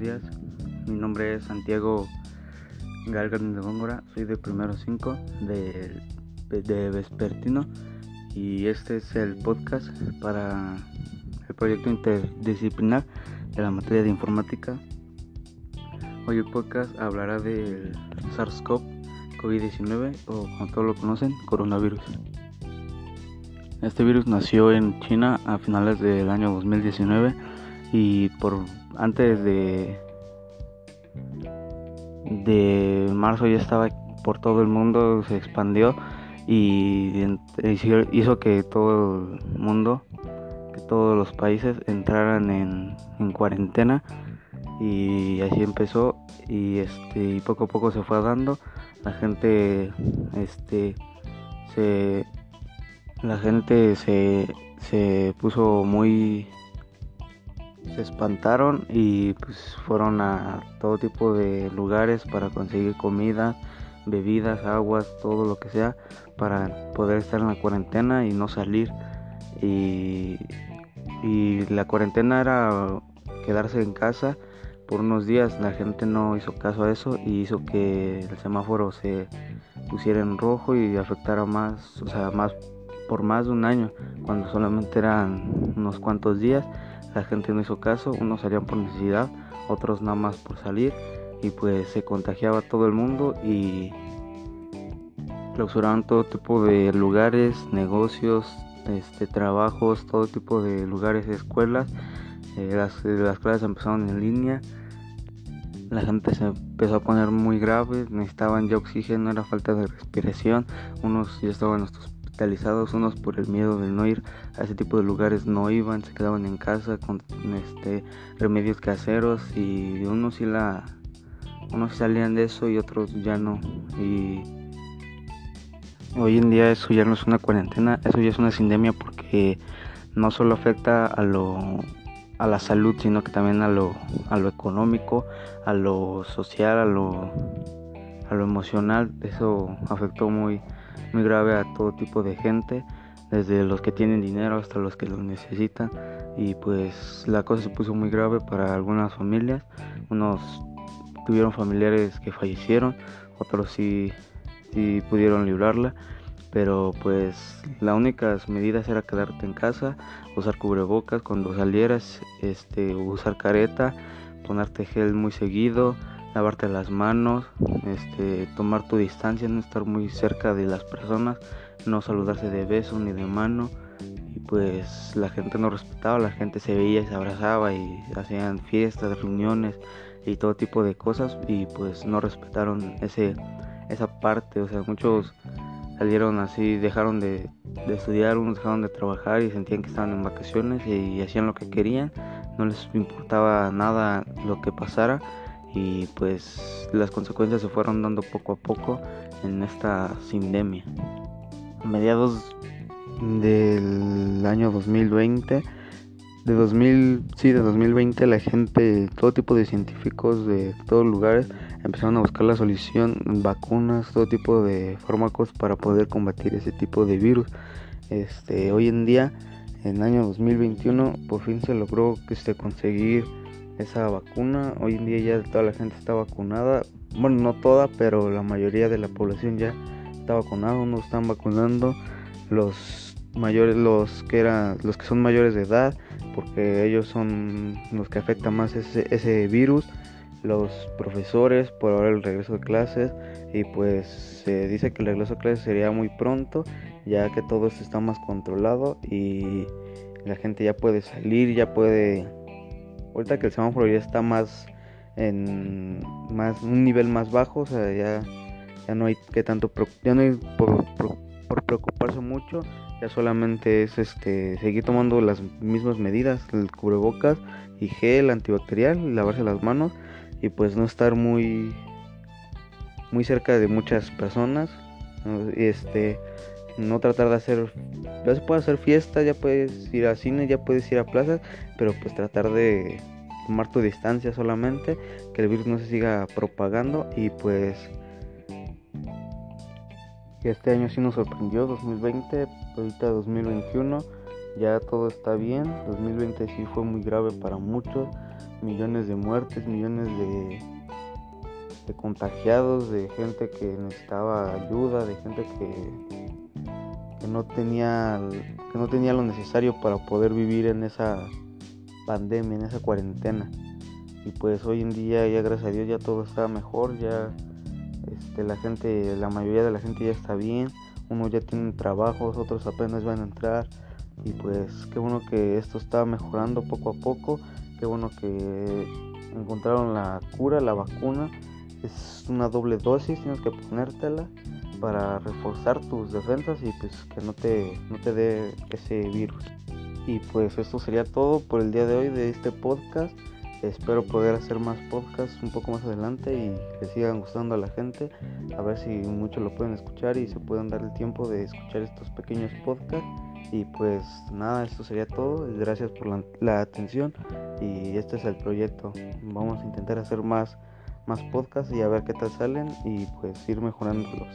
días. Mi nombre es Santiago Galgarni de Góngora, soy de primero 5 de, de Vespertino y este es el podcast para el proyecto interdisciplinar de la materia de informática. Hoy el podcast hablará del SARS-CoV COVID-19 o como todos lo conocen, coronavirus. Este virus nació en China a finales del año 2019 y por antes de de marzo ya estaba por todo el mundo, se expandió y hizo que todo el mundo, que todos los países entraran en, en cuarentena y así empezó y este y poco a poco se fue dando. La gente este se la gente se, se puso muy se espantaron y pues fueron a todo tipo de lugares para conseguir comida, bebidas, aguas, todo lo que sea para poder estar en la cuarentena y no salir. Y, y la cuarentena era quedarse en casa por unos días. La gente no hizo caso a eso y hizo que el semáforo se pusiera en rojo y afectara más, o sea, más por más de un año, cuando solamente eran unos cuantos días la gente no hizo caso, unos salían por necesidad, otros nada más por salir y pues se contagiaba todo el mundo y clausuraron todo tipo de lugares, negocios, este, trabajos, todo tipo de lugares, escuelas. Eh, las, las clases empezaron en línea. La gente se empezó a poner muy grave, necesitaban ya oxígeno, era falta de respiración. Unos ya estaban estos unos por el miedo de no ir a ese tipo de lugares no iban, se quedaban en casa con este remedios caseros y unos sí la unos salían de eso y otros ya no. Y hoy en día eso ya no es una cuarentena, eso ya es una sindemia porque no solo afecta a lo a la salud, sino que también a lo a lo económico, a lo social, a lo a lo emocional, eso afectó muy muy grave a todo tipo de gente, desde los que tienen dinero hasta los que lo necesitan. Y pues la cosa se puso muy grave para algunas familias. Unos tuvieron familiares que fallecieron, otros sí, pudieron librarla. Pero pues las únicas medidas era quedarte en casa, usar cubrebocas cuando salieras, este, usar careta, ponerte gel muy seguido, lavarte las manos, este, tomar tu distancia, no estar muy cerca de las personas, no saludarse de beso ni de mano. Y pues la gente no respetaba, la gente se veía y se abrazaba y hacían fiestas, reuniones y todo tipo de cosas. Y pues no respetaron ese, esa parte, o sea, muchos salieron así, dejaron de, de estudiar, unos dejaron de trabajar y sentían que estaban en vacaciones y hacían lo que querían, no les importaba nada lo que pasara y pues las consecuencias se fueron dando poco a poco en esta sindemia. A mediados del año 2020, de 2000, sí, de 2020 la gente, todo tipo de científicos de todos lugares empezaron a buscar la solución, vacunas, todo tipo de fármacos para poder combatir ese tipo de virus. Este, hoy en día, en el año 2021, por fin se logró se conseguir esa vacuna. Hoy en día ya toda la gente está vacunada. Bueno, no toda, pero la mayoría de la población ya está vacunada. Unos están vacunando los mayores, los que eran, los que son mayores de edad, porque ellos son los que afecta más ese, ese virus. Los profesores por ahora el regreso de clases y pues se dice que el regreso de clases sería muy pronto ya que todo esto está más controlado y la gente ya puede salir, ya puede ahorita que el semáforo ya está más en más un nivel más bajo, o sea, ya, ya no hay que tanto ya no hay por, preocuparse mucho, ya solamente es este seguir tomando las mismas medidas, el cubrebocas y gel antibacterial, lavarse las manos y pues no estar muy muy cerca de muchas personas, este no tratar de hacer ya se puede hacer fiesta, ya puedes ir al cine, ya puedes ir a plazas, pero pues tratar de tomar tu distancia solamente, que el virus no se siga propagando y pues este año sí nos sorprendió, 2020, ahorita 2021, ya todo está bien, 2020 sí fue muy grave para muchos, millones de muertes, millones de, de contagiados, de gente que necesitaba ayuda, de gente que, que no tenía que no tenía lo necesario para poder vivir en esa pandemia, en esa cuarentena. Y pues hoy en día ya gracias a Dios ya todo está mejor, ya este, la gente, la mayoría de la gente ya está bien, uno ya tiene trabajos, otros apenas van a entrar. Y pues qué bueno que esto está mejorando poco a poco, qué bueno que encontraron la cura, la vacuna, es una doble dosis, tienes que ponértela para reforzar tus defensas y pues que no te, no te dé ese virus. Y pues esto sería todo por el día de hoy de este podcast. Espero poder hacer más podcasts un poco más adelante y que sigan gustando a la gente. A ver si muchos lo pueden escuchar y se pueden dar el tiempo de escuchar estos pequeños podcasts. Y pues nada, esto sería todo. Gracias por la, atención y este es el proyecto. Vamos a intentar hacer más, más podcasts y a ver qué tal salen y pues ir mejorándolos.